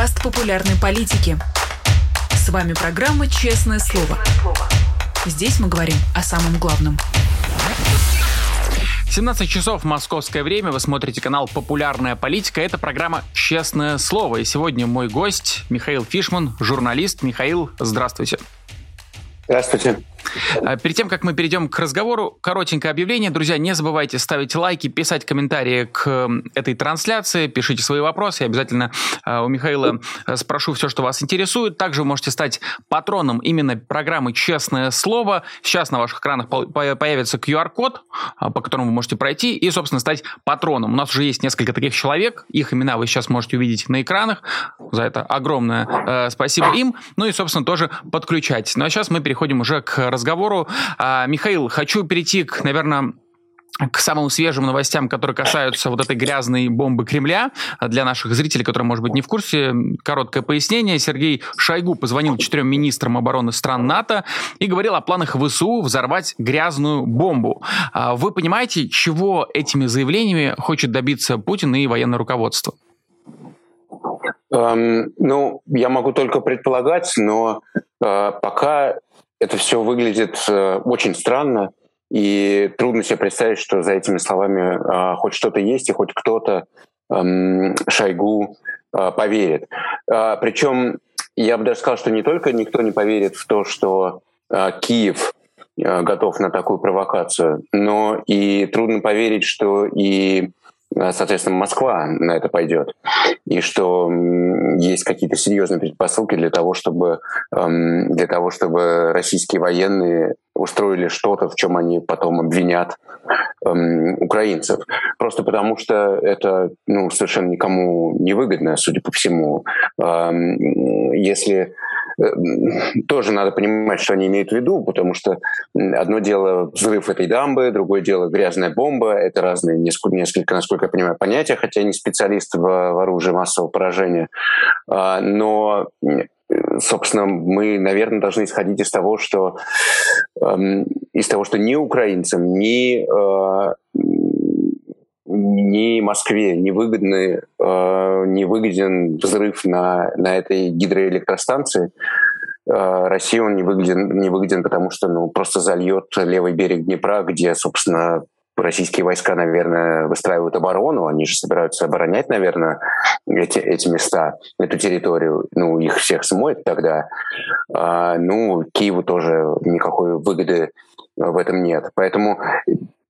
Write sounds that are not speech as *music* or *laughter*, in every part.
подкаст популярной политики. С вами программа «Честное слово». Здесь мы говорим о самом главном. 17 часов московское время, вы смотрите канал «Популярная политика». Это программа «Честное слово». И сегодня мой гость Михаил Фишман, журналист. Михаил, здравствуйте. Здравствуйте. А, перед тем, как мы перейдем к разговору, коротенькое объявление. Друзья, не забывайте ставить лайки, писать комментарии к этой трансляции, пишите свои вопросы. Я обязательно а, у Михаила э, спрошу все, что вас интересует. Также вы можете стать патроном именно программы «Честное слово». Сейчас на ваших экранах появится QR-код, а, по которому вы можете пройти и, собственно, стать патроном. У нас уже есть несколько таких человек. Их имена вы сейчас можете увидеть на экранах. За это огромное э, спасибо им. Ну и, собственно, тоже подключайтесь. Ну а сейчас мы переходим уже к разговору. А, Михаил, хочу перейти к, наверное, к самым свежим новостям, которые касаются вот этой грязной бомбы Кремля. Для наших зрителей, которые, может быть, не в курсе, короткое пояснение. Сергей Шойгу позвонил четырем министрам обороны стран НАТО и говорил о планах ВСУ взорвать грязную бомбу. А вы понимаете, чего этими заявлениями хочет добиться Путин и военное руководство? Эм, ну, я могу только предполагать, но э, пока это все выглядит э, очень странно, и трудно себе представить, что за этими словами э, хоть что-то есть, и хоть кто-то э, Шойгу э, поверит. Э, причем я бы даже сказал, что не только никто не поверит в то, что Киев э, готов на такую провокацию, но и трудно поверить, что и соответственно, Москва на это пойдет, и что есть какие-то серьезные предпосылки для того, чтобы эм, для того, чтобы российские военные устроили что-то, в чем они потом обвинят эм, украинцев. Просто потому что это ну, совершенно никому не выгодно, судя по всему. Эм, если Э, тоже надо понимать, что они имеют в виду, потому что одно дело взрыв этой дамбы, другое дело грязная бомба. Это разные несколько, несколько насколько я понимаю, понятия, хотя я не специалист в, в оружии массового поражения. А, но собственно, мы, наверное, должны исходить из того, что эм, из того, что ни украинцам, ни э, ни Москве не выгодны, э, не выгоден взрыв на, на этой гидроэлектростанции. Э, России он не выгоден, не выгоден, потому что ну, просто зальет левый берег Днепра, где, собственно, российские войска, наверное, выстраивают оборону, они же собираются оборонять, наверное, эти, эти места, эту территорию, ну, их всех смоет тогда. А, ну, Киеву тоже никакой выгоды в этом нет. Поэтому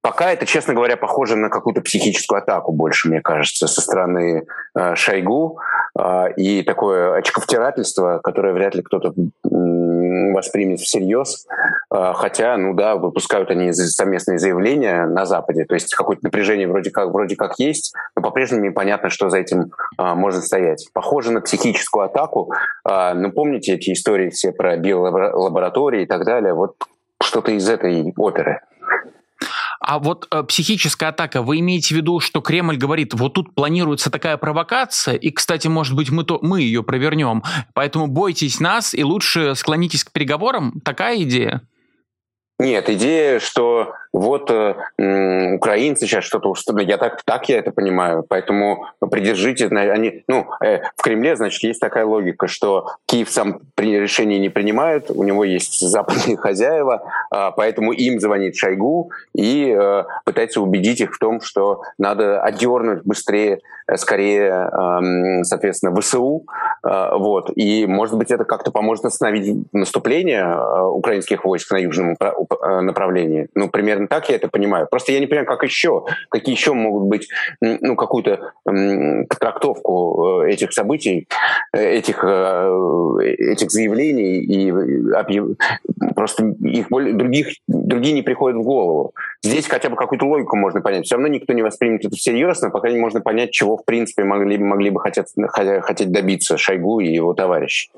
Пока это, честно говоря, похоже на какую-то психическую атаку больше, мне кажется, со стороны э, Шойгу э, и такое очковтирательство, которое вряд ли кто-то воспримет всерьез. Э, хотя, ну да, выпускают они совместные заявления на Западе, то есть какое-то напряжение вроде как, вроде как есть, но по-прежнему непонятно, что за этим э, может стоять. Похоже на психическую атаку. Э, ну, помните эти истории все про биолаборатории и так далее? Вот что-то из этой оперы. А вот э, психическая атака, вы имеете в виду, что Кремль говорит, вот тут планируется такая провокация, и, кстати, может быть, мы, то, мы ее провернем, поэтому бойтесь нас и лучше склонитесь к переговорам? Такая идея? Нет, идея, что вот э, украинцы сейчас что-то устроили, я так, так я это понимаю, поэтому придержите, они, ну, э, в Кремле, значит, есть такая логика, что Киев сам при, решение не принимает, у него есть западные *laughs* хозяева, э, поэтому им звонит Шойгу и э, пытается убедить их в том, что надо отдернуть быстрее, э, скорее, э, соответственно, ВСУ, э, вот, и, может быть, это как-то поможет остановить наступление э, украинских войск на южном направлении. Ну, примерно так я это понимаю. Просто я не понимаю, как еще, какие еще могут быть, ну, какую-то трактовку э, этих событий, э, этих, этих заявлений, и объяв... просто их более, других, другие не приходят в голову. Здесь хотя бы какую-то логику можно понять. Все равно никто не воспримет это всерьез, пока не можно понять, чего, в принципе, могли, могли бы хотеть, хотеть добиться Шойгу и его товарищи.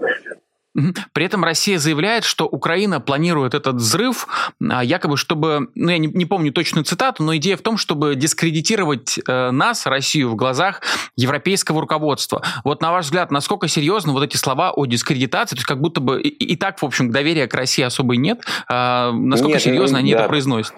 При этом Россия заявляет, что Украина планирует этот взрыв, а, якобы чтобы, ну я не, не помню точную цитату, но идея в том, чтобы дискредитировать э, нас, Россию, в глазах европейского руководства. Вот на ваш взгляд, насколько серьезно вот эти слова о дискредитации, то есть как будто бы и, и так, в общем, доверия к России особо нет, э, насколько нет, серьезно они да. это произносят?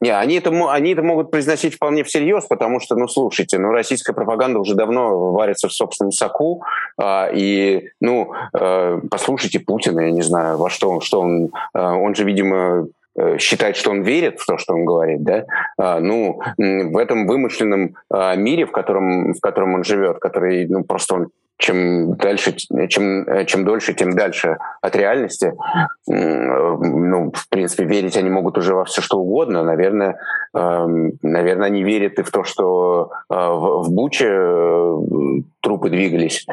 Не, они это, они это могут произносить вполне всерьез, потому что, ну, слушайте, ну, российская пропаганда уже давно варится в собственном соку, а, и, ну, а, послушайте Путина, я не знаю, во что, что он, а, он же, видимо, э, считает, что он верит в то, что он говорит, да, а, ну, в этом вымышленном а, мире, в котором, в котором он живет, который, ну, просто он чем дальше, чем, чем дольше, тем дальше от реальности. Ну, в принципе, верить они могут уже во все что угодно. Наверное, эм, наверное, они верят и в то, что э, в Буче э, трупы двигались,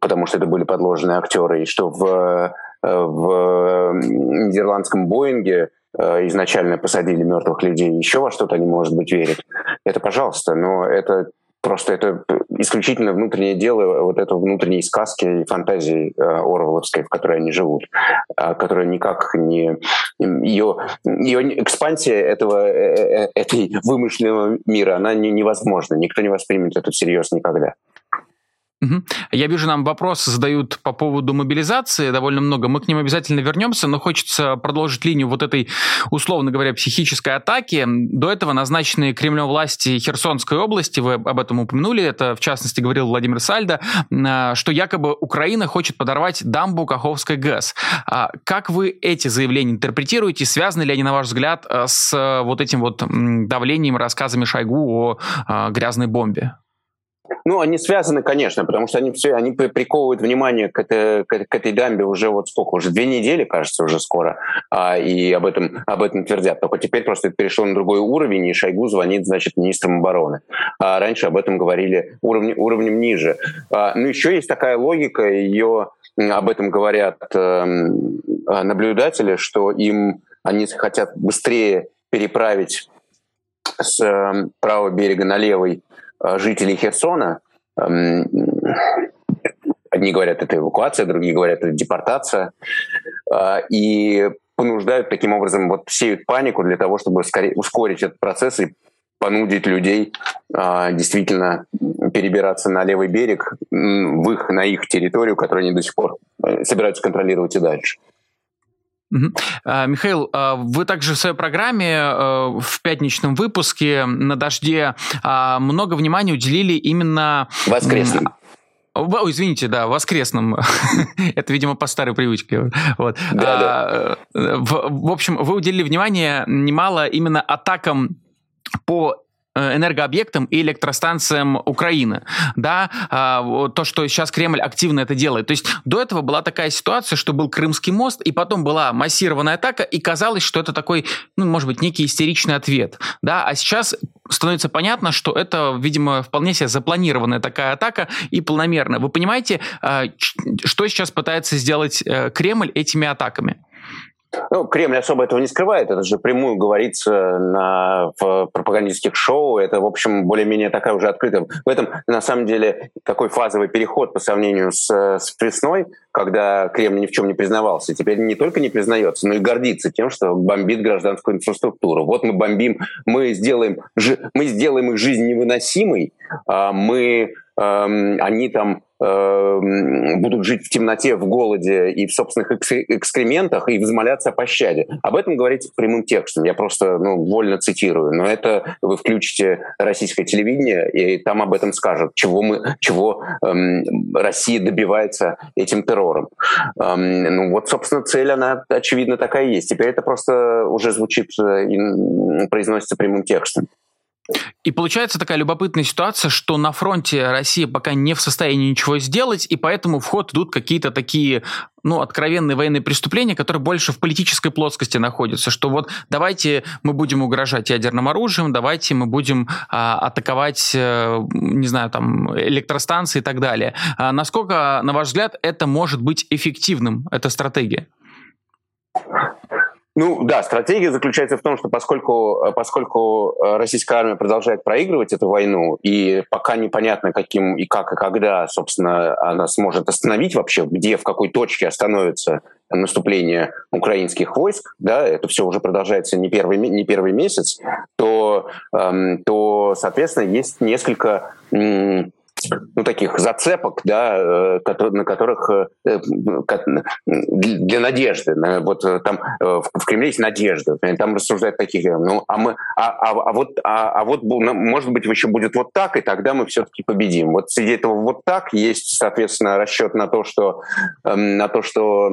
потому что это были подложенные актеры, и что в, э, в нидерландском Боинге изначально посадили мертвых людей, еще во что-то они, может быть, верят. Это пожалуйста, но это Просто это исключительно внутреннее дело вот этой внутренней сказки и фантазии э, в которой они живут, э, которая никак не... Ее, ее экспансия этого, э, э этой вымышленного мира, она не, невозможна. Никто не воспримет это всерьез никогда. Я вижу, нам вопросы задают по поводу мобилизации довольно много. Мы к ним обязательно вернемся, но хочется продолжить линию вот этой, условно говоря, психической атаки. До этого назначенные Кремлем власти Херсонской области, вы об этом упомянули, это в частности говорил Владимир Сальдо, а, что якобы Украина хочет подорвать дамбу Каховской ГЭС. А как вы эти заявления интерпретируете? Связаны ли они, на ваш взгляд, э, с э, вот этим вот давлением, рассказами Шойгу о грязной бомбе? Ну, они связаны, конечно, потому что они все, они приковывают внимание к этой, к этой дамбе уже вот сколько, уже две недели, кажется, уже скоро, а, и об этом, об этом твердят. Только теперь просто это перешло на другой уровень, и Шойгу звонит, значит, министрам обороны. А раньше об этом говорили уровень, уровнем ниже. А, ну, еще есть такая логика, ее об этом говорят э, наблюдатели, что им они хотят быстрее переправить с э, правого берега на левый жителей Херсона. Эм, одни говорят, это эвакуация, другие говорят, это депортация. Э, и понуждают таким образом, вот сеют панику для того, чтобы ускорить этот процесс и понудить людей э, действительно перебираться на левый берег, в их, на их территорию, которую они до сих пор собираются контролировать и дальше. Угу. Михаил, а, вы также в своей программе а, в пятничном выпуске на «Дожде» много внимания уделили именно... Воскресным. Ой, извините, да, воскресным. *laughs* Это, видимо, по старой привычке. Вот. Да, да. В, в общем, вы уделили внимание немало именно атакам по Э, энергообъектам и электростанциям Украины. Да, а, то, что сейчас Кремль активно это делает. То есть до этого была такая ситуация, что был Крымский мост, и потом была массированная атака, и казалось, что это такой, ну, может быть, некий истеричный ответ. Да, а сейчас становится понятно, что это, видимо, вполне себе запланированная такая атака и планомерная. Вы понимаете, а, что сейчас пытается сделать э, Кремль этими атаками? Ну, Кремль особо этого не скрывает, это же прямую говорится на, в пропагандистских шоу, это, в общем, более-менее такая уже открытая. В этом, на самом деле, такой фазовый переход по сравнению с, с весной, когда Кремль ни в чем не признавался. Теперь не только не признается, но и гордится тем, что бомбит гражданскую инфраструктуру. Вот мы бомбим, мы сделаем, мы сделаем их жизнь невыносимой, а мы они там Эм, будут жить в темноте, в голоде и в собственных экскрементах и взмоляться о пощаде. Об этом говорится прямым текстом. Я просто ну, вольно цитирую. Но это вы включите российское телевидение, и там об этом скажут, чего, мы, чего эм, Россия добивается этим террором. Эм, ну вот, собственно, цель, она, очевидно, такая есть. Теперь это просто уже звучит э, и произносится прямым текстом. И получается такая любопытная ситуация, что на фронте Россия пока не в состоянии ничего сделать, и поэтому в ход идут какие-то такие, ну, откровенные военные преступления, которые больше в политической плоскости находятся, что вот давайте мы будем угрожать ядерным оружием, давайте мы будем а, атаковать, а, не знаю, там, электростанции и так далее. А насколько, на ваш взгляд, это может быть эффективным, эта стратегия? Ну да, стратегия заключается в том, что поскольку, э, поскольку э, российская армия продолжает проигрывать эту войну, и пока непонятно, каким и как и когда, собственно, она сможет остановить вообще, где, в какой точке остановится наступление украинских войск, да, это все уже продолжается не первый, не первый месяц, то, эм, то соответственно, есть несколько ну, таких зацепок, да, на которых для надежды, вот там в Кремле есть надежда, там рассуждают таких, ну, а мы, а, а, а вот, а, а вот, может быть, еще будет вот так, и тогда мы все-таки победим. Вот среди этого вот так есть, соответственно, расчет на то, что, эм, на то, что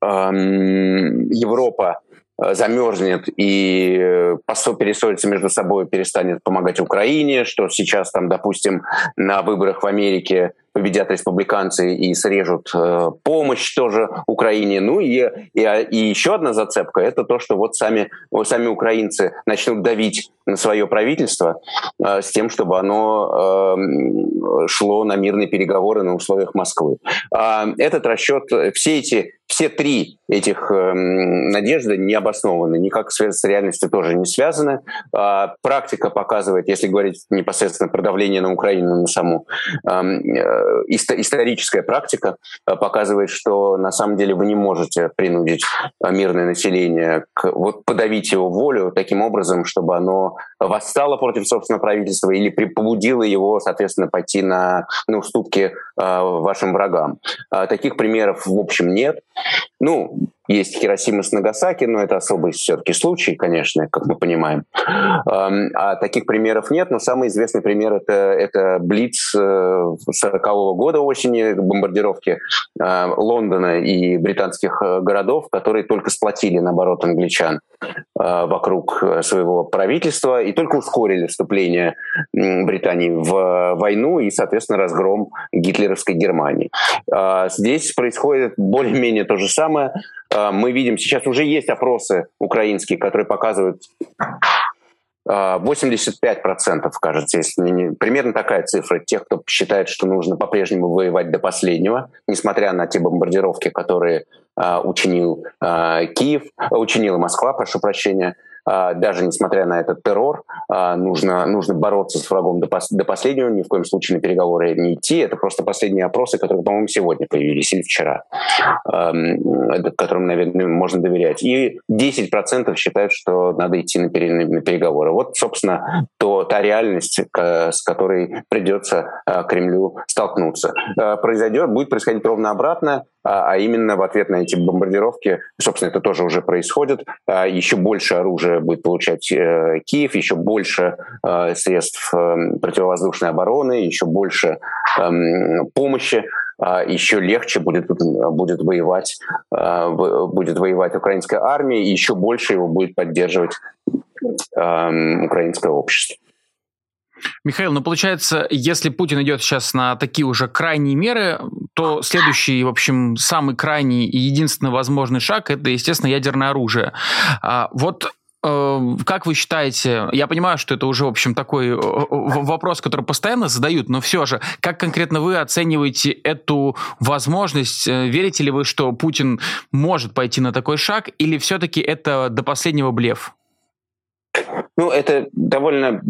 эм, Европа Э, замерзнет и э, перессорится между собой, перестанет помогать Украине, что сейчас там, допустим, на выборах в Америке победят республиканцы и срежут э, помощь тоже Украине. Ну и, и, и еще одна зацепка – это то, что вот сами, вот сами украинцы начнут давить на свое правительство э, с тем, чтобы оно э, шло на мирные переговоры на условиях Москвы. Э, этот расчет, все эти все три этих э, надежды не обоснованы, никак с, реальностью тоже не связаны. Э, практика показывает, если говорить непосредственно про давление на Украину, на саму, эм, э, историческая практика э, показывает, что на самом деле вы не можете принудить э, мирное население к, вот подавить его волю таким образом, чтобы оно восстало против собственного правительства или побудило его, соответственно, пойти на, на уступки э, вашим врагам. Э, таких примеров, в общем, нет. Ну, есть Хиросима с Нагасаки, но это особый все-таки случай, конечно, как мы понимаем. А таких примеров нет, но самый известный пример это, это Блиц 40-го э, года осени, бомбардировки э, Лондона и британских э, городов, которые только сплотили, наоборот, англичан вокруг своего правительства и только ускорили вступление Британии в войну и, соответственно, разгром гитлеровской Германии. А здесь происходит более-менее то же самое. А, мы видим, сейчас уже есть опросы украинские, которые показывают 85%, а, кажется, если не, примерно такая цифра тех, кто считает, что нужно по-прежнему воевать до последнего, несмотря на те бомбардировки, которые uh, учинил uh, Киев, учинила Москва, прошу прощения, даже несмотря на этот террор, а, нужно, нужно бороться с врагом до, пос, до последнего, ни в коем случае на переговоры не идти. Это просто последние опросы, которые, по-моему, сегодня появились или вчера, которым, наверное, можно доверять. И 10% считают, что надо идти на, на переговоры. Вот, собственно, то, та реальность, с которой придется а, Кремлю столкнуться. Произойдет, будет происходить ровно обратное. А, а именно в ответ на эти бомбардировки, собственно, это тоже уже происходит, а, еще больше оружия будет получать э, Киев, еще больше э, средств э, противовоздушной обороны, еще больше эм, помощи а, еще легче будет, будет, воевать, будет воевать украинская армия, еще больше его будет поддерживать эм, украинское общество. Михаил, ну получается, если Путин идет сейчас на такие уже крайние меры, то следующий, в общем, самый крайний и единственный возможный шаг это, естественно, ядерное оружие. А, вот э, как вы считаете, я понимаю, что это уже, в общем, такой э, вопрос, который постоянно задают, но все же, как конкретно вы оцениваете эту возможность? Э, верите ли вы, что Путин может пойти на такой шаг, или все-таки это до последнего блеф? Ну, это довольно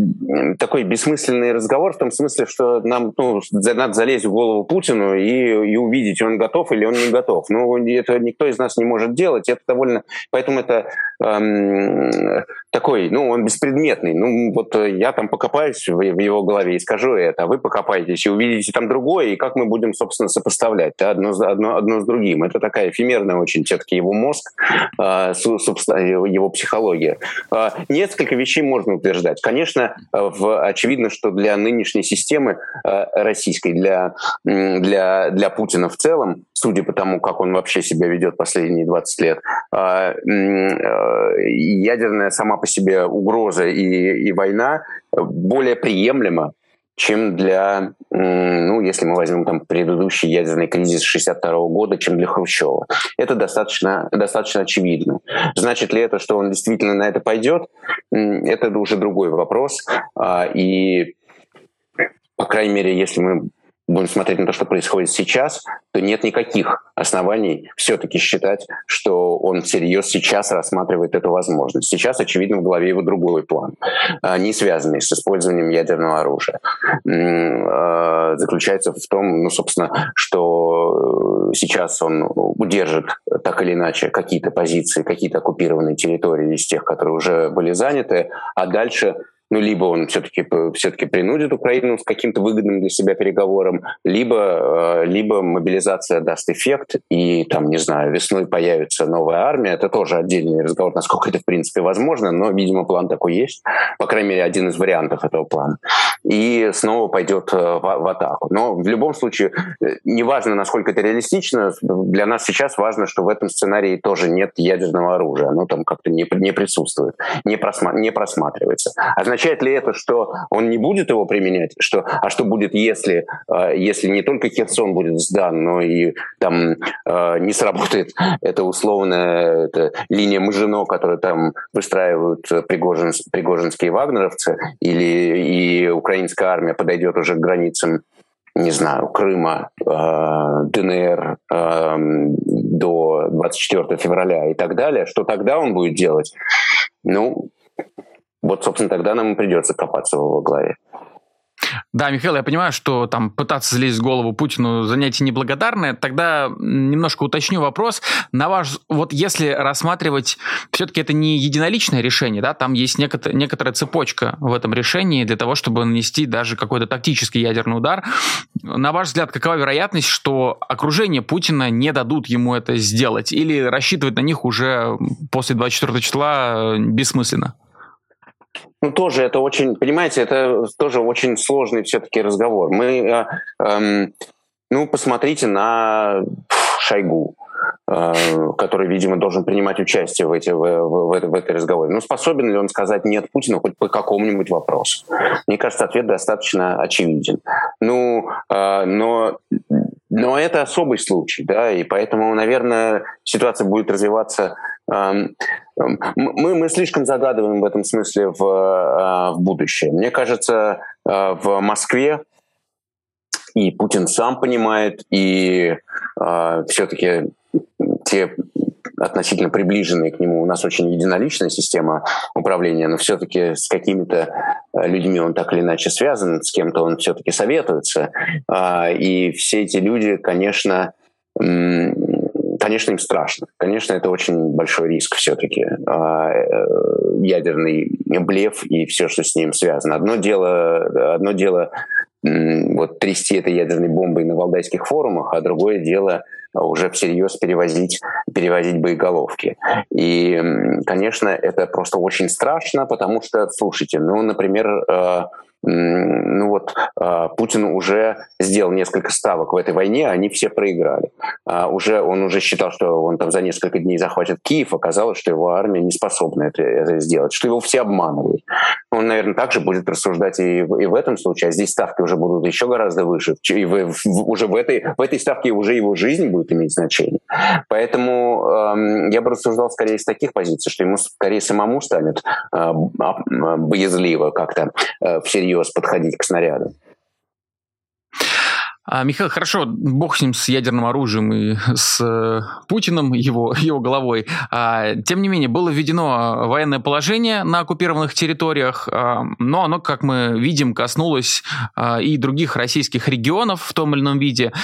такой бессмысленный разговор в том смысле, что нам ну, надо залезть в голову Путину и, и увидеть, он готов или он не готов. Ну, это никто из нас не может делать. Это довольно... Поэтому это эм, такой, ну, он беспредметный. Ну, вот я там покопаюсь в, в его голове и скажу это, а вы покопаетесь и увидите там другое, и как мы будем, собственно, сопоставлять да, одно, одно, одно с другим. Это такая эфемерная очень все-таки его мозг, э, его психология. Э, несколько вещей вещей можно утверждать. Конечно, э, в, очевидно, что для нынешней системы э, российской, для, для, для Путина в целом, судя по тому, как он вообще себя ведет последние 20 лет, э, ядерная сама по себе угроза и, и война более приемлема, чем для, ну, если мы возьмем там предыдущий ядерный кризис 62 года, чем для Хрущева. Это достаточно, достаточно очевидно. Значит ли это, что он действительно на это пойдет? Это уже другой вопрос. А, и по крайней мере, если мы будем смотреть на то, что происходит сейчас, то нет никаких оснований все-таки считать, что он всерьез сейчас рассматривает эту возможность. Сейчас, очевидно, в голове его другой план, а, не связанный с использованием ядерного оружия. А, заключается в том, ну, собственно, что сейчас он удержит так или иначе какие-то позиции, какие-то оккупированные территории из тех, которые уже были заняты, а дальше ну, либо он все-таки все принудит Украину с каким-то выгодным для себя переговором, либо, э, либо мобилизация даст эффект, и там, не знаю, весной появится новая армия. Это тоже отдельный разговор, насколько это, в принципе, возможно, но, видимо, план такой есть. По крайней мере, один из вариантов этого плана. И снова пойдет э, в, в атаку. Но в любом случае, э, неважно, насколько это реалистично, для нас сейчас важно, что в этом сценарии тоже нет ядерного оружия. Оно там как-то не, не присутствует, не, просма, не просматривается. А Означает ли это, что он не будет его применять? Что, а что будет, если, э, если не только Херсон будет сдан, но и там э, не сработает эта условная эта линия Мажино, которую там выстраивают Пригожин, пригожинские вагнеровцы, или и украинская армия подойдет уже к границам не знаю, Крыма, э, ДНР э, до 24 февраля и так далее, что тогда он будет делать? Ну, вот, собственно, тогда нам и придется копаться в его главе. Да, Михаил, я понимаю, что там пытаться залезть в голову Путину занятие неблагодарное. Тогда немножко уточню вопрос. На ваш, вот если рассматривать, все-таки это не единоличное решение, да, там есть некотор, некоторая цепочка в этом решении для того, чтобы нанести даже какой-то тактический ядерный удар. На ваш взгляд, какова вероятность, что окружение Путина не дадут ему это сделать? Или рассчитывать на них уже после 24 числа бессмысленно? Ну, тоже это очень, понимаете, это тоже очень сложный все-таки разговор. Мы, э, э, ну, посмотрите на Шойгу, э, который, видимо, должен принимать участие в, эти, в, в, в, в этой разговоре. Ну, способен ли он сказать «нет» Путину хоть по какому-нибудь вопросу? Мне кажется, ответ достаточно очевиден. Ну, э, но но это особый случай, да, и поэтому, наверное, ситуация будет развиваться. Мы, мы слишком загадываем в этом смысле в, а, в будущее. Мне кажется, а, в Москве и Путин сам понимает, и э, все-таки те относительно приближенные к нему. У нас очень единоличная система управления, но все-таки с какими-то э, людьми он так или иначе связан, с кем-то он все-таки советуется. А, и все эти люди, конечно, конечно, им страшно. Конечно, это очень большой риск все-таки. А, э, ядерный блеф и все, что с ним связано. Одно дело, одно дело вот трясти этой ядерной бомбой на валдайских форумах, а другое дело уже всерьез перевозить, перевозить боеголовки. И, конечно, это просто очень страшно, потому что, слушайте, ну, например, э, ну вот а, Путин уже сделал несколько ставок в этой войне, они все проиграли. А, уже он уже считал, что он там за несколько дней захватит Киев, оказалось, что его армия не способна это, это сделать, что его все обманывают. Он, наверное, также будет рассуждать и в, и в этом случае, а здесь ставки уже будут еще гораздо выше, и в, в, уже в этой в этой ставке уже его жизнь будет иметь значение. Поэтому эм, я бы рассуждал скорее из таких позиций, что ему скорее самому станет э, боязливо как-то э, всерьез всерьез подходить к снаряду. А, Михаил, хорошо, бог с ним, с ядерным оружием и с э, Путиным, его, его головой. А, тем не менее, было введено военное положение на оккупированных территориях, а, но оно, как мы видим, коснулось а, и других российских регионов в том или ином виде.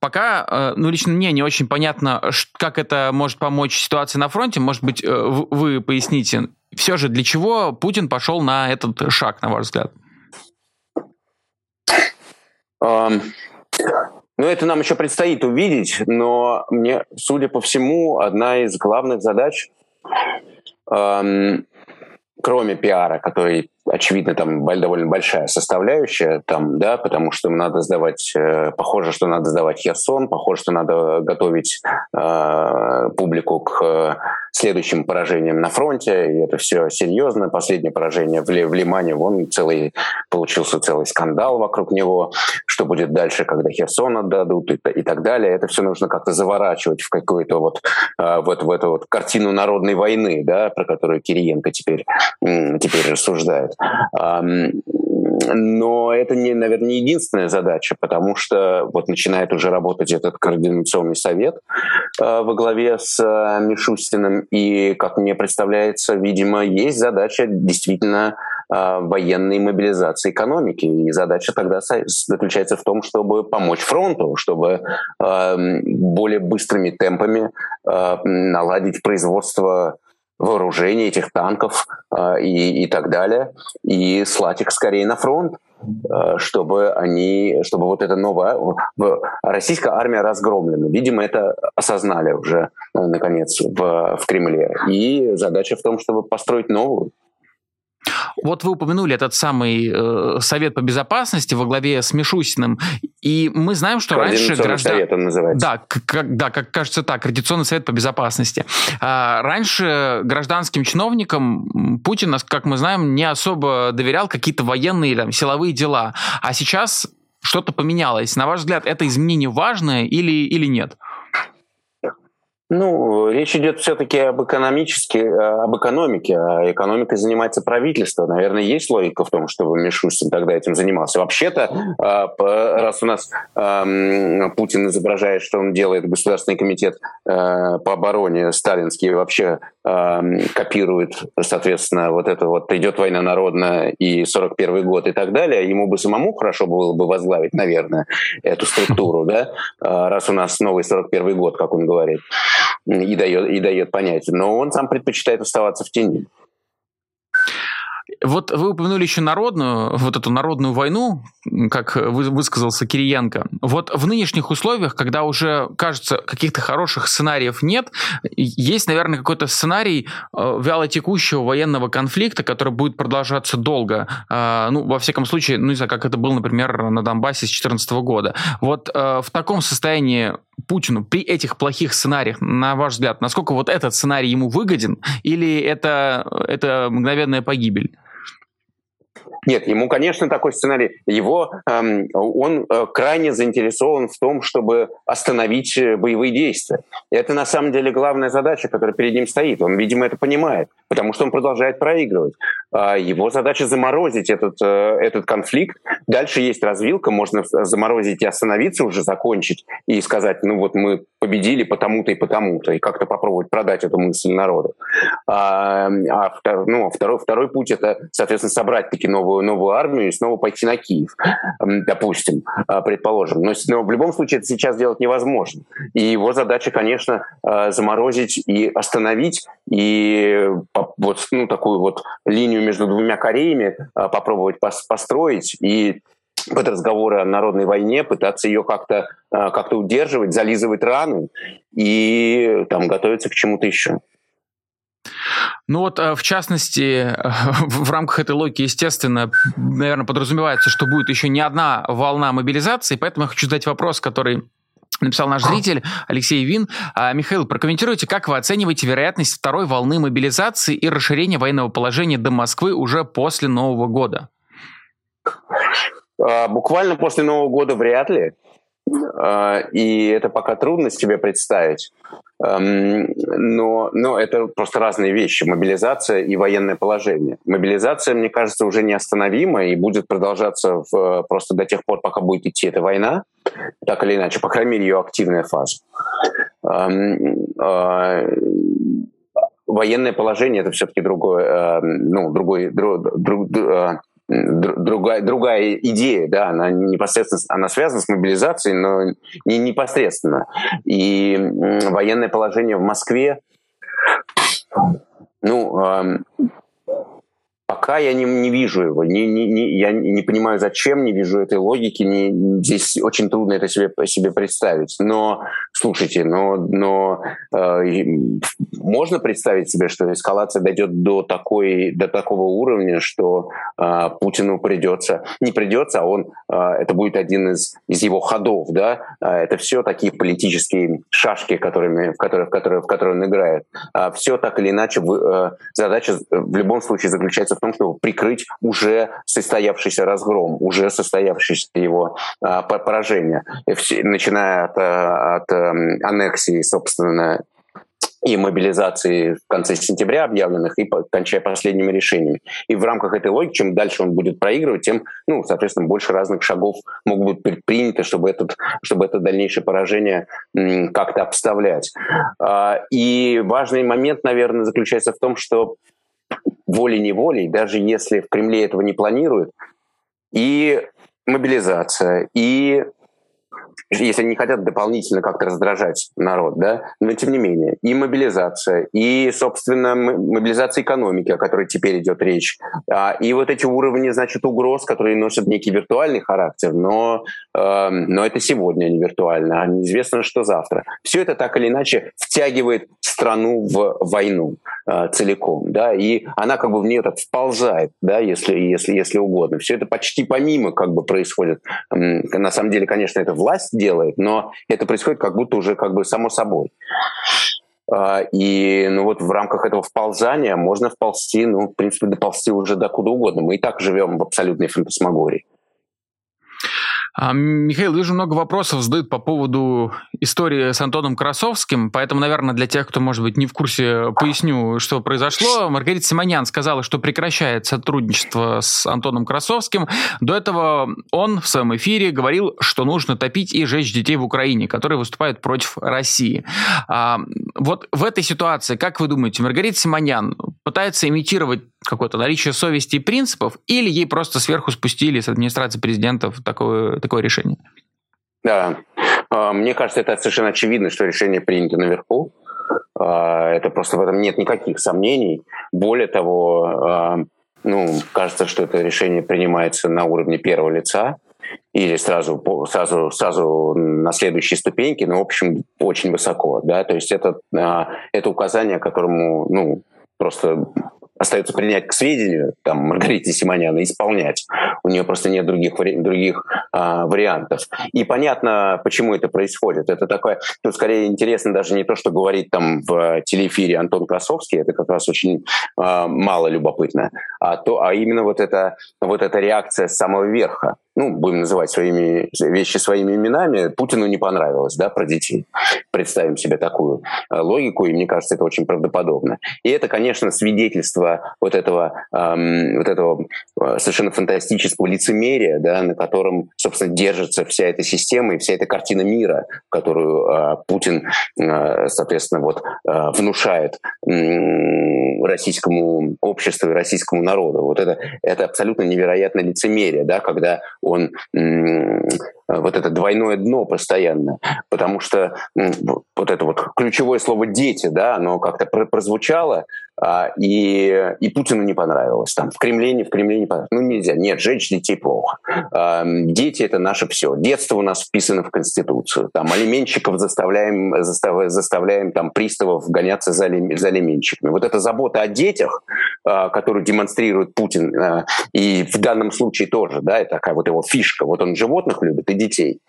Пока, э, ну, лично мне не очень понятно, как это может помочь ситуации на фронте. Может быть, э, вы поясните, все же для чего Путин пошел на этот шаг, на ваш взгляд? Ну, это нам еще предстоит увидеть, но мне, судя по всему, одна из главных задач, эм, кроме пиара, который очевидно, там довольно большая составляющая, там, да, потому что надо сдавать, э, похоже, что надо сдавать Херсон, похоже, что надо готовить э, публику к э, следующим поражениям на фронте, и это все серьезно. Последнее поражение в, в Лимане, вон целый, получился целый скандал вокруг него, что будет дальше, когда Херсон отдадут и, и так далее. Это все нужно как-то заворачивать в какую-то вот, э, вот в эту вот картину народной войны, да, про которую Кириенко теперь, теперь рассуждает. Но это, не, наверное, не единственная задача, потому что вот начинает уже работать этот координационный совет э, во главе с э, Мишустиным, и, как мне представляется, видимо, есть задача действительно э, военной мобилизации экономики. И задача тогда заключается в том, чтобы помочь фронту, чтобы более быстрыми темпами наладить производство вооружение этих танков э, и, и так далее, и слать их скорее на фронт, э, чтобы они, чтобы вот эта новая российская армия разгромлена. Видимо, это осознали уже э, наконец в, в Кремле. И задача в том, чтобы построить новую. Вот вы упомянули этот самый э, Совет по безопасности во главе с Мишустиным, и мы знаем, что раньше граждан... Совет он называется. Да, как, да, как кажется так, Координационный совет по безопасности. А, раньше гражданским чиновникам Путин, как мы знаем, не особо доверял какие-то военные там, силовые дела, а сейчас что-то поменялось. На ваш взгляд, это изменение важное или, или нет? Ну, речь идет все-таки об экономически, э, об экономике, а экономикой занимается правительство. Наверное, есть логика в том, чтобы Мишустин тогда этим занимался. Вообще-то, э, раз у нас эм, Путин изображает, что он делает Государственный комитет э, по обороне сталинский, вообще эм, копирует, соответственно, вот это вот идет война народная и 41 год и так далее, ему бы самому хорошо было бы возглавить, наверное, эту структуру, да, раз у нас новый 41 год, как он говорит и дает, и дает понять. Но он сам предпочитает оставаться в тени. Вот вы упомянули еще народную, вот эту народную войну, как высказался Кириенко. Вот в нынешних условиях, когда уже, кажется, каких-то хороших сценариев нет, есть, наверное, какой-то сценарий э, вялотекущего военного конфликта, который будет продолжаться долго. Э, ну, во всяком случае, ну, не знаю, как это было, например, на Донбассе с 2014 года. Вот э, в таком состоянии Путину при этих плохих сценариях, на ваш взгляд, насколько вот этот сценарий ему выгоден, или это, это мгновенная погибель? Нет, ему, конечно, такой сценарий. Его, эм, он э, крайне заинтересован в том, чтобы остановить э, боевые действия. Это на самом деле главная задача, которая перед ним стоит. Он, видимо, это понимает, потому что он продолжает проигрывать. Э, его задача заморозить этот, э, этот конфликт. Дальше есть развилка, можно заморозить и остановиться, уже закончить и сказать, ну вот мы победили потому-то и потому-то, и как-то попробовать продать эту мысль народу. А, а ну, второй, второй путь это, соответственно, собрать таки новую новую, армию и снова пойти на Киев, допустим, а, предположим. Но, но в любом случае это сейчас делать невозможно. И его задача, конечно, а, заморозить и остановить, и вот ну, такую вот линию между двумя Кореями а, попробовать построить и под разговоры о народной войне, пытаться ее как-то как удерживать, зализывать раны и там готовиться к чему-то еще. Ну вот, э, в частности, *laughs* в рамках этой логики, естественно, наверное, подразумевается, что будет еще не одна волна мобилизации, поэтому я хочу задать вопрос, который написал наш зритель Алексей Вин. А, Михаил, прокомментируйте, как вы оцениваете вероятность второй волны мобилизации и расширения военного положения до Москвы уже после Нового года? А, буквально после Нового года вряд ли. А, и это пока трудно себе представить. Но, но это просто разные вещи. Мобилизация и военное положение. Мобилизация, мне кажется, уже неостановима и будет продолжаться в, просто до тех пор, пока будет идти эта война, так или иначе, по крайней мере, ее активная фаза. А, военное положение это все-таки другое, ну, другой, друг, друг, а, другая, другая идея, да, она непосредственно, она связана с мобилизацией, но не непосредственно. И военное положение в Москве, ну, Пока я не, не вижу его, не, не, не, я не понимаю, зачем, не вижу этой логики, не, здесь очень трудно это себе, себе представить. Но, слушайте, но, но э, можно представить себе, что эскалация дойдет до, такой, до такого уровня, что э, Путину придется, не придется, а он, э, это будет один из, из его ходов, да, э, это все такие политические шашки, которыми, в, которые, в, которые, в которые он играет. Э, все так или иначе, э, задача в любом случае заключается в том, чтобы прикрыть уже состоявшийся разгром, уже состоявшееся его а, поражение, начиная от, а, от эм, аннексии, собственно, и мобилизации в конце сентября объявленных, и кончая последними решениями. И в рамках этой логики, чем дальше он будет проигрывать, тем, ну, соответственно, больше разных шагов могут быть предприняты, чтобы, этот, чтобы это дальнейшее поражение как-то обставлять. А, и важный момент, наверное, заключается в том, что волей-неволей, даже если в Кремле этого не планируют, и мобилизация, и если они не хотят дополнительно как-то раздражать народ, да, но тем не менее, и мобилизация, и, собственно, мобилизация экономики, о которой теперь идет речь, а, и вот эти уровни, значит, угроз, которые носят некий виртуальный характер, но, эм, но это сегодня, не виртуально, а неизвестно, что завтра. Все это так или иначе втягивает страну в войну э, целиком, да, и она как бы в нее так вползает, да, если, если, если угодно. Все это почти помимо как бы происходит. На самом деле, конечно, это власть делает, но это происходит как будто уже как бы само собой. А, и ну вот в рамках этого вползания можно вползти, ну, в принципе, доползти уже до куда угодно. Мы и так живем в абсолютной фантасмагории. А, Михаил, вижу, много вопросов задают по поводу истории с Антоном Красовским, поэтому, наверное, для тех, кто, может быть, не в курсе, поясню, что произошло. Маргарита Симонян сказала, что прекращает сотрудничество с Антоном Красовским. До этого он в своем эфире говорил, что нужно топить и жечь детей в Украине, которые выступают против России. А, вот в этой ситуации, как вы думаете, Маргарита Симонян пытается имитировать какое-то наличие совести и принципов, или ей просто сверху спустили с администрации президентов такое, такое решение? Да, а, мне кажется, это совершенно очевидно, что решение принято наверху. А, это просто в этом нет никаких сомнений. Более того, а, ну, кажется, что это решение принимается на уровне первого лица или сразу, сразу, сразу на следующей ступеньке, но, в общем, очень высоко. Да? То есть это, это указание, которому ну, просто остается принять к сведению, там, Маргарите Симонян, и исполнять. У нее просто нет других, других а, вариантов. И понятно, почему это происходит. Это такое, ну, скорее интересно даже не то, что говорит там в телеэфире Антон Красовский, это как раз очень а, мало любопытно, а, то, а именно вот эта, вот эта реакция с самого верха ну, будем называть своими вещи своими именами, Путину не понравилось, да, про детей. Представим себе такую э, логику, и мне кажется, это очень правдоподобно. И это, конечно, свидетельство вот этого, эм, вот этого э, совершенно фантастического лицемерия, да, на котором, собственно, держится вся эта система и вся эта картина мира, которую э, Путин, э, соответственно, вот э, внушает э, российскому обществу и российскому народу. Вот это, это абсолютно невероятное лицемерие, да, когда он вот это двойное дно постоянно, потому что вот это вот ключевое слово «дети», да, оно как-то прозвучало, и, и Путину не понравилось. Там в Кремле, не в Кремле не понравилось. Ну, нельзя. Нет, жечь детей плохо. А, дети — это наше все. Детство у нас вписано в Конституцию. Там алименщиков заставляем, заставляем, там приставов гоняться за, за алименщиками. Вот эта забота о детях, а, которую демонстрирует Путин, и в данном случае тоже, да, это такая вот его фишка. Вот он животных любит и детей.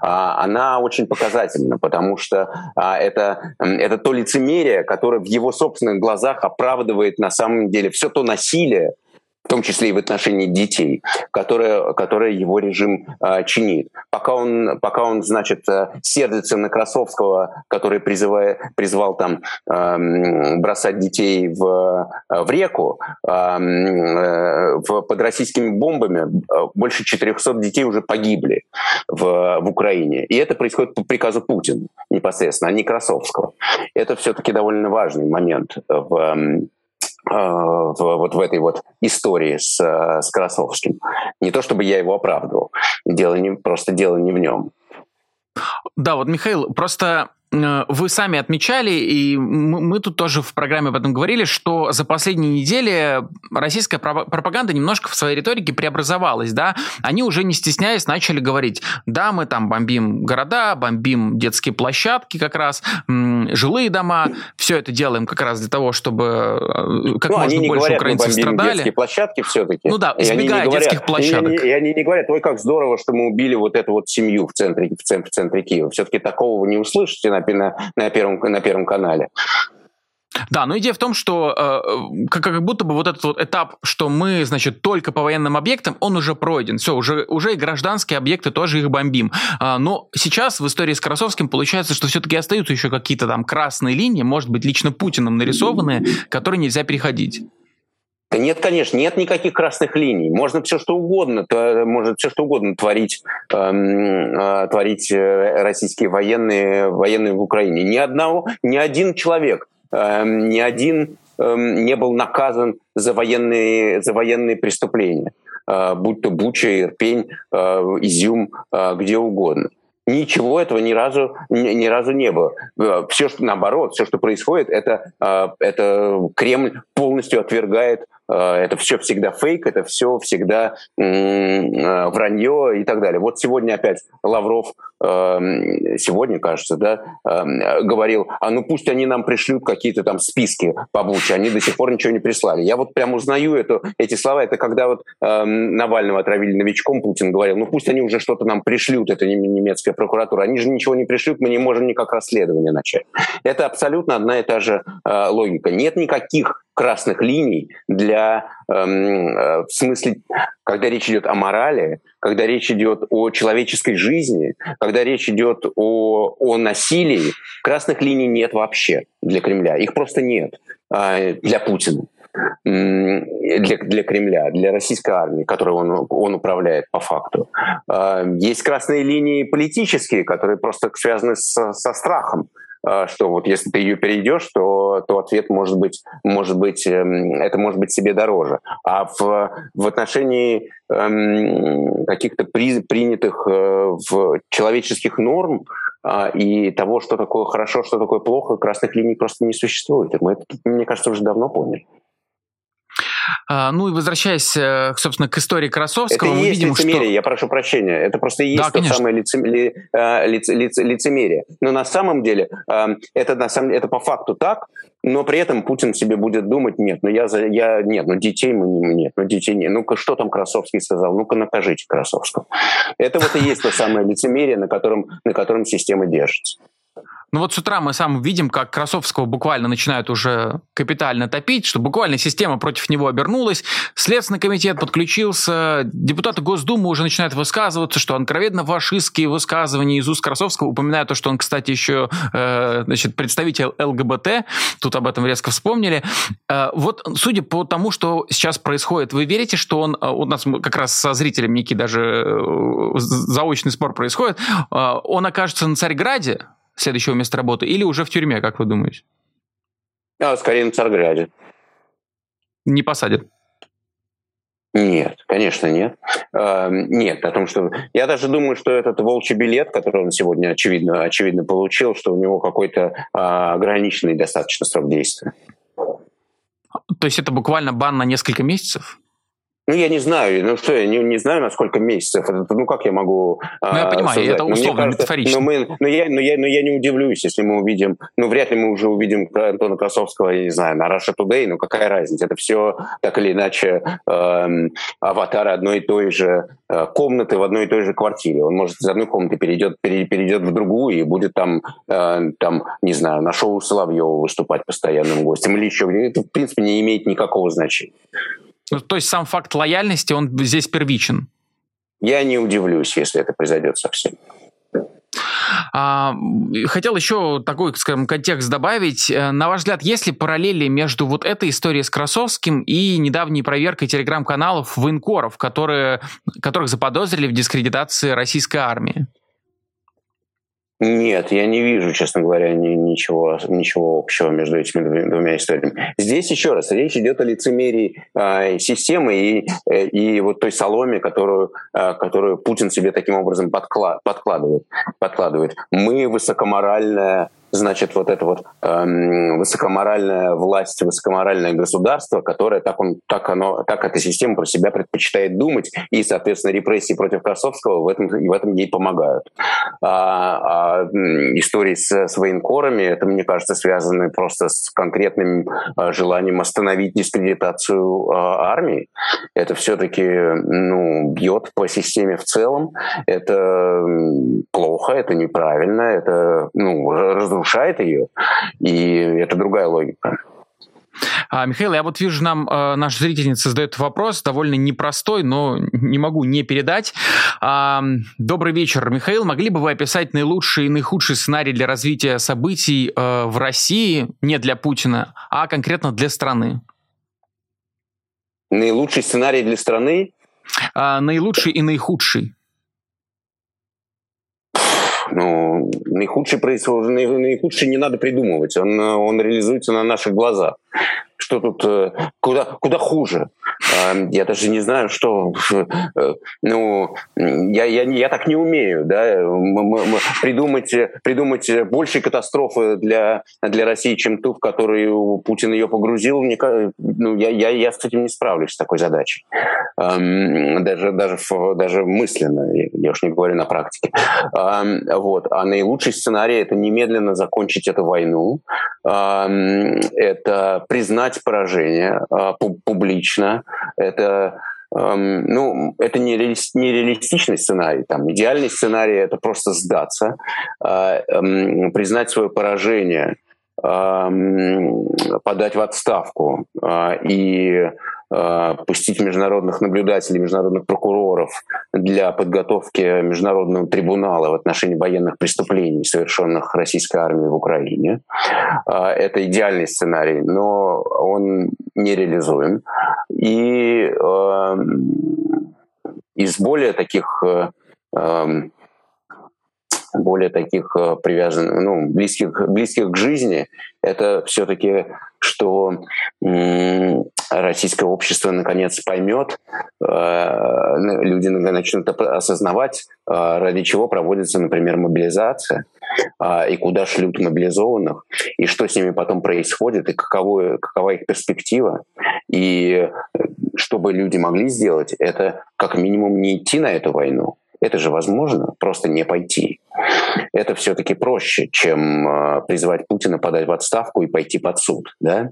Она очень показательна, потому что это, это то лицемерие, которое в его собственных глазах оправдывает на самом деле все то насилие, в том числе и в отношении детей, которое, которое его режим э, чинит. Пока он, пока он, значит, э, сердится на Красовского, который призывает, призвал там э, бросать детей в, в реку, э, в, под российскими бомбами больше 400 детей уже погибли в, в Украине. И это происходит по приказу Путина непосредственно, а не Красовского. Это все-таки довольно важный момент в в, вот в этой вот истории с, э, с Красовским. Не то чтобы я его оправдывал, дело не, просто дело не в нем. Да, вот, Михаил, просто Э, вы сами отмечали, и мы тут тоже в программе об этом говорили, что за последние недели российская пропаганда немножко в своей риторике преобразовалась, да, они уже не стесняясь начали говорить, да, мы там бомбим города, бомбим детские площадки как раз, жилые дома, все это делаем как раз для того, чтобы э, как ну, можно больше говорят, украинцев страдали. детские площадки все-таки. Ну да, избегая говорят, детских площадок. И, и, и они не говорят, ой, как здорово, что мы убили вот эту вот семью в центре, в центре, в центре Киева. Все-таки такого вы не услышите, на, на, первом, на первом канале. Да, но идея в том, что э, как, как будто бы вот этот вот этап, что мы, значит, только по военным объектам, он уже пройден. Все, уже, уже и гражданские объекты тоже их бомбим. А, но сейчас в истории с Красовским получается, что все-таки остаются еще какие-то там красные линии, может быть, лично Путиным нарисованные, которые нельзя переходить. Да нет, конечно, нет никаких красных линий. Можно все что угодно, то, может все что угодно творить, эм, э, творить э, российские военные, военные в Украине. Ни одного, ни один человек, э, ни один э, не был наказан за военные, за военные преступления, э, будь то Буча, Ирпень, э, Изюм, э, где угодно. Ничего этого ни разу, ни, ни разу не было. Все, что наоборот, все, что происходит, это, это Кремль полностью отвергает это все всегда фейк, это все всегда вранье и так далее. Вот сегодня опять Лавров, эм, сегодня, кажется, да, эм, говорил, а ну пусть они нам пришлют какие-то там списки по Буче, они до сих пор ничего не прислали. Я вот прям узнаю это, эти слова, это когда вот эм, Навального отравили новичком, Путин говорил, ну пусть они уже что-то нам пришлют, это немецкая прокуратура, они же ничего не пришлют, мы не можем никак расследование начать. Это абсолютно одна и та же э, логика. Нет никаких красных линий для, эм, в смысле, когда речь идет о морали, когда речь идет о человеческой жизни, когда речь идет о, о насилии, красных линий нет вообще для Кремля. Их просто нет э, для Путина для, для Кремля, для российской армии, которой он, он управляет по факту. Э, есть красные линии политические, которые просто связаны с, со страхом. А, что вот если ты ее перейдешь, то, то ответ может быть, может быть, эм, это может быть себе дороже. А в, в отношении эм, каких-то при, принятых э, в человеческих норм э, и того, что такое хорошо, что такое плохо, красных линий просто не существует. Мы это, мне кажется, уже давно поняли. А, ну и возвращаясь, э, собственно, к истории Красовского, это мы есть видим, лицемерие, что... я прошу прощения. Это просто и есть да, то конечно. самое лице, ли, э, лице, лице, лицемерие. Но на самом деле эм, это, на самом, это по факту так, но при этом Путин себе будет думать, нет, ну я, за, я нет, ну детей мы не, нет, ну детей нет. Ну-ка, что там Красовский сказал? Ну-ка, накажите Красовского. Это вот и есть то самое лицемерие, на котором, на котором система держится. Ну вот с утра мы сам видим, как Красовского буквально начинают уже капитально топить, что буквально система против него обернулась, Следственный комитет подключился, депутаты Госдумы уже начинают высказываться, что откровенно фашистские высказывания из уст Красовского, упоминают то, что он, кстати, еще э, значит, представитель ЛГБТ, тут об этом резко вспомнили. Э, вот судя по тому, что сейчас происходит, вы верите, что он, э, у нас как раз со зрителем некий даже э, заочный спор происходит, э, он окажется на Царьграде, следующего места работы, или уже в тюрьме, как вы думаете? А, скорее на Царграде. Не посадят? Нет, конечно, нет. Э, нет, о том, что я даже думаю, что этот волчий билет, который он сегодня очевидно, очевидно получил, что у него какой-то э, ограниченный достаточно срок действия. То есть это буквально бан на несколько месяцев? Ну, я не знаю, ну что, я не, не знаю, на сколько месяцев. Ну, как я могу Ну, я а, понимаю, создать? это условно, кажется, метафорично. Но, мы, но, я, но, я, но я не удивлюсь, если мы увидим, ну, вряд ли мы уже увидим Антона Красовского, я не знаю, на Russia Today, ну, какая разница, это все так или иначе э, аватары одной и той же э, комнаты в одной и той же квартире. Он может из одной комнаты перейдет, перейдет в другую и будет там, э, там, не знаю, на шоу Соловьева выступать постоянным гостем или еще. Это, в принципе, не имеет никакого значения. Ну, то есть сам факт лояльности, он здесь первичен? Я не удивлюсь, если это произойдет совсем. А, хотел еще такой, скажем, контекст добавить. Э, на ваш взгляд, есть ли параллели между вот этой историей с Красовским и недавней проверкой телеграм-каналов военкоров, которые, которых заподозрили в дискредитации российской армии? Нет, я не вижу, честно говоря, ни, ничего, ничего общего между этими двумя историями. Здесь еще раз речь идет о лицемерии э, системы и, э, и вот той соломе, которую, э, которую Путин себе таким образом подклад, подкладывает, подкладывает. Мы высокоморальная значит, вот это вот эм, высокоморальная власть, высокоморальное государство, которое так, он, так, оно, так эта система про себя предпочитает думать, и, соответственно, репрессии против Красовского в этом, в этом ей помогают. А, а истории с, с военкорами, это, мне кажется, связаны просто с конкретным а, желанием остановить дискредитацию а, армии. Это все-таки ну, бьет по системе в целом. Это плохо, это неправильно, это ну, разрушает ее, и это другая логика. А, Михаил, я вот вижу, нам э, наша зрительница задает вопрос, довольно непростой, но не могу не передать. А, добрый вечер, Михаил. Могли бы вы описать наилучший и наихудший сценарий для развития событий э, в России, не для Путина, а конкретно для страны? Наилучший сценарий для страны? А, наилучший и наихудший ну, наихудший, наихудший не надо придумывать, он, он реализуется на наших глазах. Что тут, э, куда, куда хуже? я даже не знаю, что... Ну, я, я, я так не умею, да, придумать, придумать большей катастрофы для, для России, чем ту, в которую Путин ее погрузил, ну, я, я, я с этим не справлюсь, с такой задачей. Даже, даже, даже мысленно, я уж не говорю на практике. Вот. А наилучший сценарий – это немедленно закончить эту войну, это признать поражение а, публично, это ну, это не, реалистичный сценарий. Там, идеальный сценарий — это просто сдаться, а, признать свое поражение, подать в отставку а, и пустить международных наблюдателей, международных прокуроров для подготовки международного трибунала в отношении военных преступлений, совершенных российской армией в Украине. Э, это идеальный сценарий, но он нереализуем. И э, из более таких более таких привязанных, ну, близких, близких к жизни, это все-таки, что российское общество наконец поймет, э, люди начнут осознавать, э, ради чего проводится, например, мобилизация, э, и куда шлют мобилизованных, и что с ними потом происходит, и каково, какова их перспектива. И чтобы люди могли сделать, это как минимум не идти на эту войну, это же возможно, просто не пойти. Это все-таки проще, чем э, призвать Путина подать в отставку и пойти под суд. Да?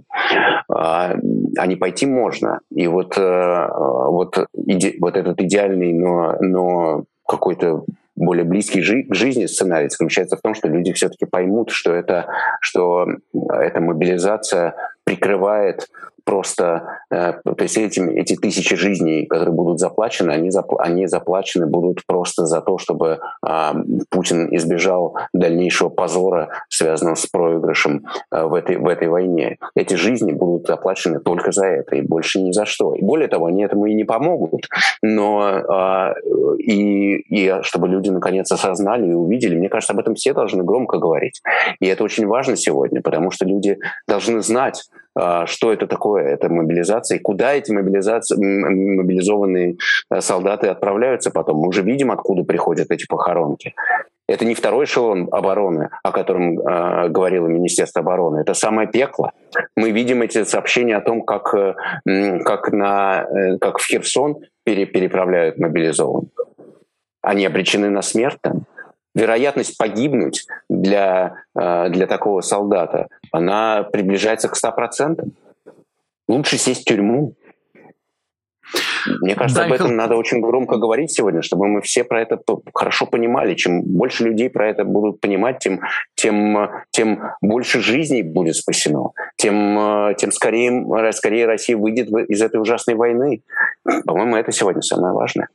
А, а не пойти можно. И вот, э, вот, иде, вот этот идеальный, но, но какой-то более близкий жи- к жизни сценарий заключается в том, что люди все-таки поймут, что это, что эта мобилизация прикрывает просто, э, то есть эти, эти тысячи жизней, которые будут заплачены, они, запл они заплачены будут просто за то, чтобы э, Путин избежал дальнейшего позора, связанного с проигрышем э, в, этой, в этой войне. Эти жизни будут заплачены только за это и больше ни за что. И более того, они этому и не помогут, но э, и, и чтобы люди наконец осознали и увидели, мне кажется, об этом все должны громко говорить. И это очень важно сегодня, потому что люди должны знать, что это такое, это мобилизация, и куда эти мобилизации, мобилизованные э, солдаты отправляются потом. Мы уже видим, откуда приходят эти похоронки. Это не второй эшелон обороны, о котором э, говорило Министерство обороны. Это самое пекло. Мы видим эти сообщения о том, как, э, как, на, э, как в Херсон пере, переправляют мобилизованных. Они обречены на смерть вероятность погибнуть для, э, для такого солдата, она приближается к 100%. Лучше сесть в тюрьму. Мне кажется, да, об этом надо очень громко говорить сегодня, чтобы мы все про это хорошо понимали. Чем больше людей про это будут понимать, тем, тем, тем больше жизней будет спасено, тем, э, тем скорее, скорее Россия выйдет из этой ужасной войны. По-моему, это сегодня самое важное.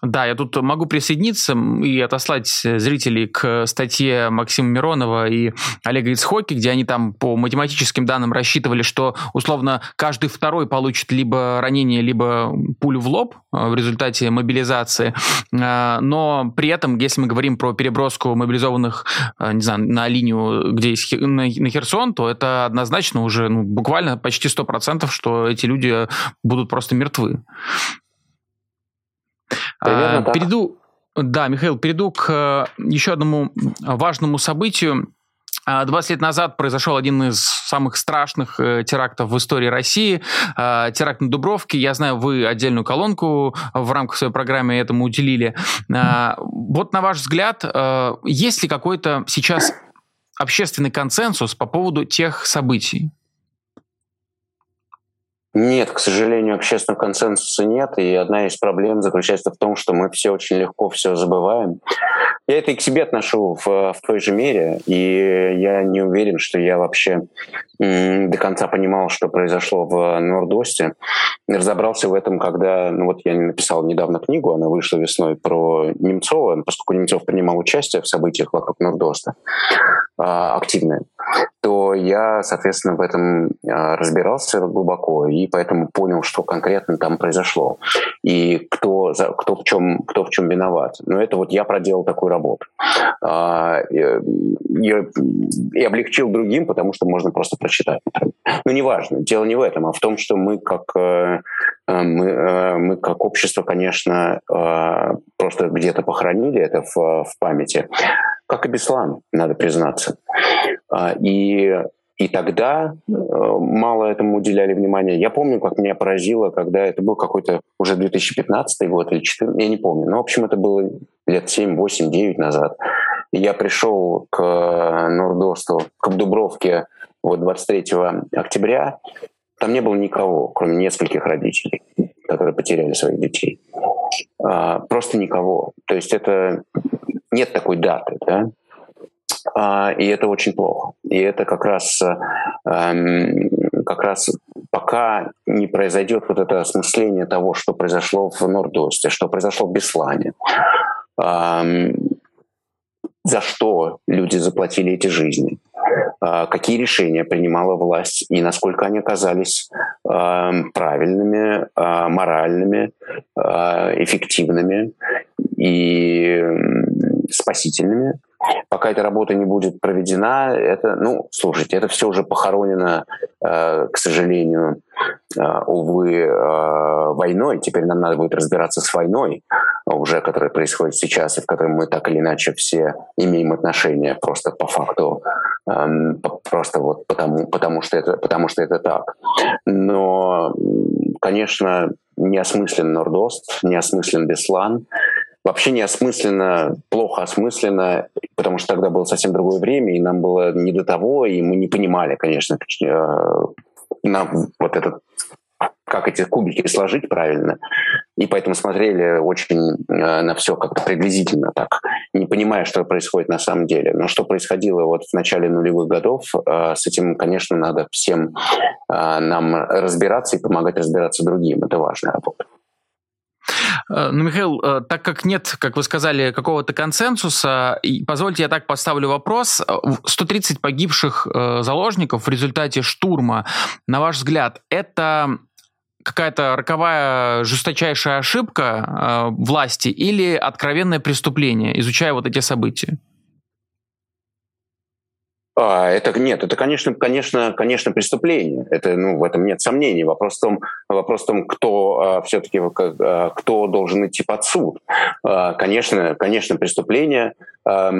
Да, я тут могу присоединиться и отослать зрителей к статье Максима Миронова и Олега Ицхоки, где они там по математическим данным рассчитывали, что условно каждый второй получит либо ранение, либо пулю в лоб э, в результате мобилизации. Э, но при этом, если мы говорим про переброску мобилизованных, э, не знаю, на линию, где есть на Херсон, то это однозначно уже ну, буквально почти 100%, что эти люди будут просто мертвы. А, перейду, да, Михаил, перейду к э, еще одному важному событию. 20 а, лет назад произошел один из самых страшных э, терактов в истории России, э, теракт на Дубровке. Я знаю, вы отдельную колонку в рамках своей программы этому уделили. Э, вот на ваш взгляд, э, есть ли какой-то сейчас общественный консенсус по поводу тех событий? Нет, к сожалению, общественного консенсуса нет, и одна из проблем заключается в том, что мы все очень легко все забываем. Я это и к себе отношу в, в той же мере, и я не уверен, что я вообще м, до конца понимал, что произошло в Нордосте. Разобрался в этом, когда, ну вот я написал недавно книгу, она вышла весной про Немцова, поскольку Немцов принимал участие в событиях вокруг Нордоста, а, активное. То я, соответственно, в этом разбирался глубоко и поэтому понял, что конкретно там произошло и кто, кто, в, чем, кто в чем виноват. Но это вот я проделал такую работу. И, и облегчил другим, потому что можно просто прочитать. Ну, неважно. Дело не в этом, а в том, что мы как, э, э, мы, э, мы как общество, конечно, просто где-то похоронили это в, в памяти, как и Беслан, надо признаться. И и тогда мало этому уделяли внимания. Я помню, как меня поразило, когда это был какой-то уже 2015 год или 2014, я не помню. Но, в общем, это было лет 7, 8, 9 назад. Я пришел к Нордосту, к Дубровке вот 23 октября, там не было никого, кроме нескольких родителей, которые потеряли своих детей. А, просто никого. То есть это нет такой даты, да? А, и это очень плохо. И это как раз, эм, как раз пока не произойдет вот это осмысление того, что произошло в Нордосте, что произошло в Беслане, эм, за что люди заплатили эти жизни, а, какие решения принимала власть и насколько они оказались а, правильными, а, моральными, эффективными и спасительными. Пока эта работа не будет проведена, это, ну, слушайте, это все уже похоронено, к сожалению, увы, войной. Теперь нам надо будет разбираться с войной уже, которая происходит сейчас, и в которой мы так или иначе все имеем отношение просто по факту, эм, просто вот потому, потому, что это, потому что это так. Но, конечно, неосмыслен Нордост, неосмыслен Беслан, вообще неосмысленно, плохо осмысленно, потому что тогда было совсем другое время, и нам было не до того, и мы не понимали, конечно, э, на вот этот как эти кубики сложить правильно. И поэтому смотрели очень э, на все как-то приблизительно так, не понимая, что происходит на самом деле. Но что происходило вот в начале нулевых годов, э, с этим, конечно, надо всем э, нам разбираться и помогать разбираться другим. Это важная работа. Ну, Михаил, так как нет, как вы сказали, какого-то консенсуса, позвольте я так поставлю вопрос. 130 погибших заложников в результате штурма, на ваш взгляд, это какая-то роковая, жесточайшая ошибка э, власти или откровенное преступление, изучая вот эти события? А, это нет, это, конечно, конечно, конечно, преступление. Это, ну, в этом нет сомнений. Вопрос в том, вопрос в том кто а, все-таки а, кто должен идти под суд. А, конечно, конечно, преступление. А,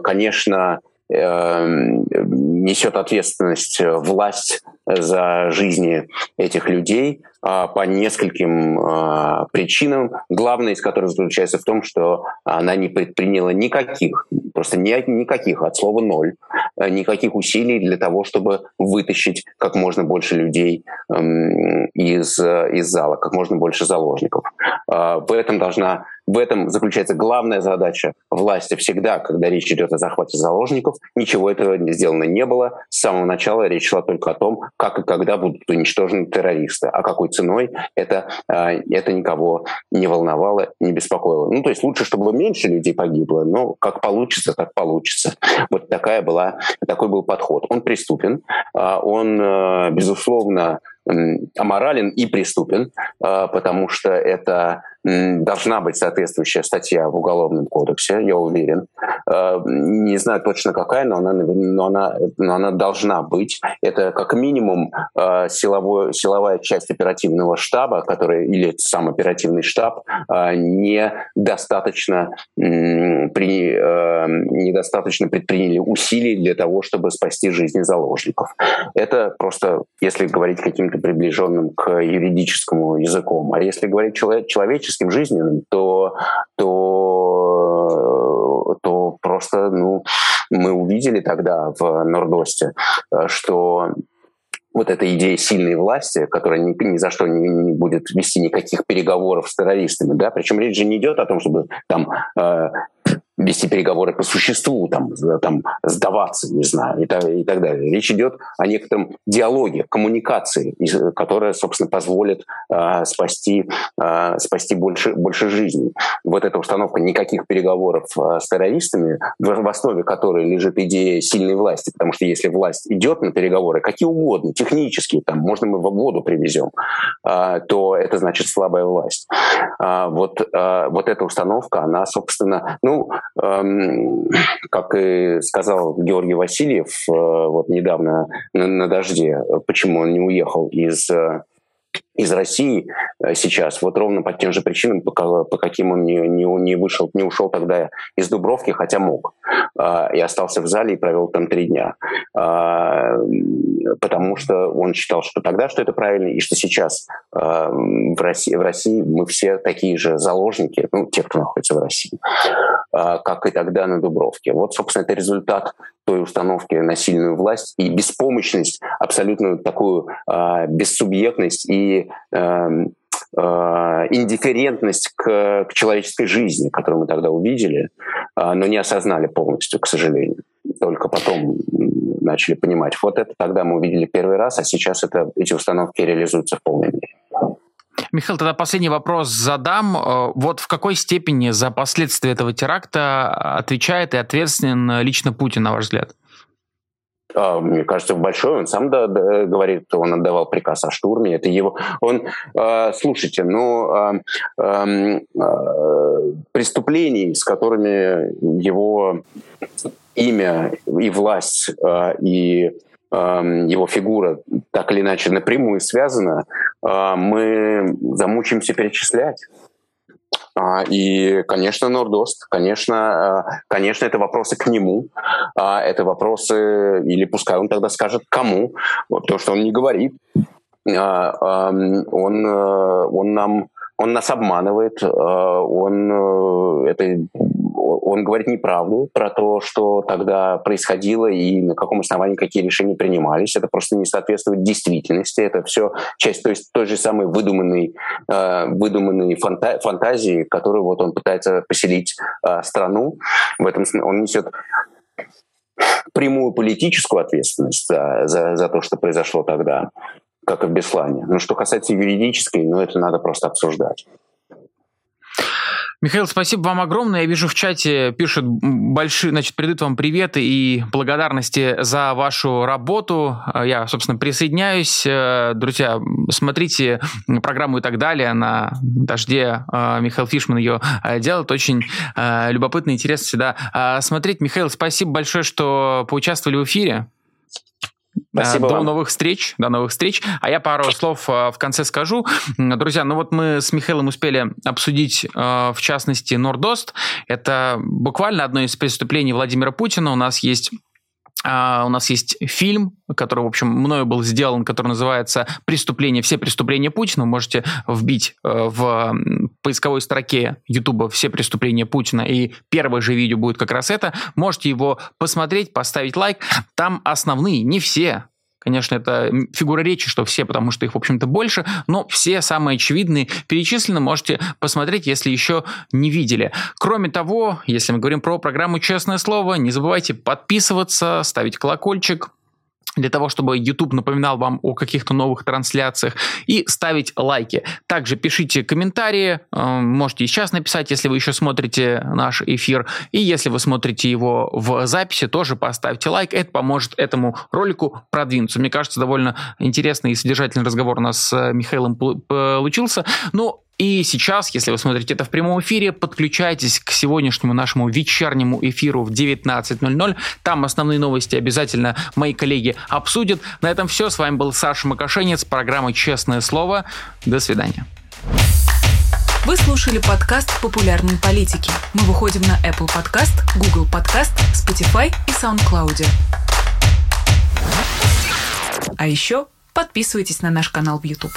конечно, несет ответственность власть за жизни этих людей а, по нескольким а, причинам, главная из которых заключается в том, что она не предприняла никаких, просто никаких, от слова ноль, э, никаких усилий для того, чтобы вытащить как можно больше людей эм, из, из зала, как можно больше заложников. А, в этом должна в этом заключается главная задача власти всегда, когда речь идет о захвате заложников. Ничего этого сделано не было. С самого начала речь шла только о том, как и когда будут уничтожены террористы. А какой ценой это, а, это никого не волновало, не беспокоило. Ну, то есть лучше, чтобы меньше людей погибло, но как получится, так получится. Вот такая была, такой был подход. Он преступен, а, он, э, безусловно, аморален и преступен, а, потому что это должна быть соответствующая статья в Уголовном кодексе, я уверен. А, не знаю точно какая, но она, но она, но она должна быть. Это как минимум а, силовой, силовая часть оперативного штаба, который, или сам оперативный штаб, недостаточно, при, недостаточно предприняли усилий для того, чтобы спасти жизни заложников. Это просто, если говорить каким-то приближенным к юридическому языку. А если говорить человеческим, жизненным, то, то, то просто ну, мы увидели тогда в Нордосте, что вот эта идея сильной власти, которая ни, ни за что не, не будет вести никаких переговоров с террористами, да, причем речь же не идет о том, чтобы там э, вести переговоры по существу, там, там, сдаваться, не знаю, и так, и так далее. Речь идет о некотором диалоге, коммуникации, которая, собственно, позволит э, спасти, э, спасти больше, больше жизней. Вот эта установка никаких переговоров э, с террористами, в, в основе которой лежит идея сильной власти, потому что если власть идет на переговоры, какие угодно, технические, там, можно мы в воду привезем, э, то это значит слабая власть. Э, вот, э, вот эта установка, она, собственно, ну, как и сказал Георгий Васильев э, вот недавно на, на дожде, почему он не уехал из э, из России э, сейчас, вот ровно по тем же причинам, по, по каким он не, не, не вышел, не ушел тогда из Дубровки, хотя мог, и остался в зале и провел там три дня, потому что он считал, что тогда, что это правильно, и что сейчас в России, в России мы все такие же заложники, ну, те, кто находится в России, как и тогда на Дубровке. Вот, собственно, это результат той установки на сильную власть и беспомощность, абсолютную такую бессубъектность и Эм, э, индифферентность к, к человеческой жизни, которую мы тогда увидели, э, но не осознали полностью, к сожалению. Только потом начали понимать. Вот это тогда мы увидели первый раз, а сейчас это, эти установки реализуются в полной мере. Михаил, тогда последний вопрос задам. Э, вот в какой степени за последствия этого теракта отвечает и ответственен лично Путин, на ваш взгляд? А, мне кажется, в большой он сам да, да, говорит, он отдавал приказ о штурме, это его. Он, э, слушайте, ну э, э, преступлений, с которыми его имя и власть э, и его фигура так или иначе напрямую связана, мы замучимся перечислять. А, и, конечно, Нордост, конечно, а, конечно, это вопросы к нему, а, это вопросы, или пускай он тогда скажет кому, то, что он не говорит. Он, э, он нам он нас обманывает, он, э, это, он говорит неправду про то, что тогда происходило и на каком основании какие решения принимались. Это просто не соответствует действительности. Это все часть то есть, той же самой выдуманной, э, выдуманной фанта фантазии, которую вот он пытается поселить э, страну. В этом он несет прямую политическую ответственность за, за, за то, что произошло тогда как и в Беслане. Но что касается юридической, ну, это надо просто обсуждать. Михаил, спасибо вам огромное. Я вижу в чате пишут большие, значит, передают вам приветы и благодарности за вашу работу. Я, собственно, присоединяюсь. Друзья, смотрите программу и так далее на «Дожде». Михаил Фишман ее делает. Очень любопытно и интересно всегда смотреть. Михаил, спасибо большое, что поучаствовали в эфире. Спасибо До вам. новых встреч, до новых встреч. А я пару слов э, в конце скажу. Друзья, ну вот мы с Михаилом успели обсудить, э, в частности, Нордост. Это буквально одно из преступлений Владимира Путина. У нас есть Uh, у нас есть фильм, который, в общем, мною был сделан, который называется «Преступление, все преступления Путина». Вы можете вбить uh, в поисковой строке YouTube «Все преступления Путина», и первое же видео будет как раз это. Можете его посмотреть, поставить лайк. Там основные, не все, Конечно, это фигура речи, что все, потому что их, в общем-то, больше, но все самые очевидные перечислены можете посмотреть, если еще не видели. Кроме того, если мы говорим про программу «Честное слово», не забывайте подписываться, ставить колокольчик, для того, чтобы YouTube напоминал вам о каких-то новых трансляциях и ставить лайки. Также пишите комментарии, э, можете и сейчас написать, если вы еще смотрите наш эфир, и если вы смотрите его в записи, тоже поставьте лайк, это поможет этому ролику продвинуться. Мне кажется, довольно интересный и содержательный разговор у нас с Михаилом получился. Ну, и сейчас, если вы смотрите это в прямом эфире, подключайтесь к сегодняшнему нашему вечернему эфиру в 19.00. Там основные новости обязательно мои коллеги обсудят. На этом все. С вами был Саша Макашенец, программа «Честное слово». До свидания. Вы слушали подкаст «Популярные политики». Мы выходим на Apple Podcast, Google Podcast, Spotify и SoundCloud. А еще подписывайтесь на наш канал в YouTube.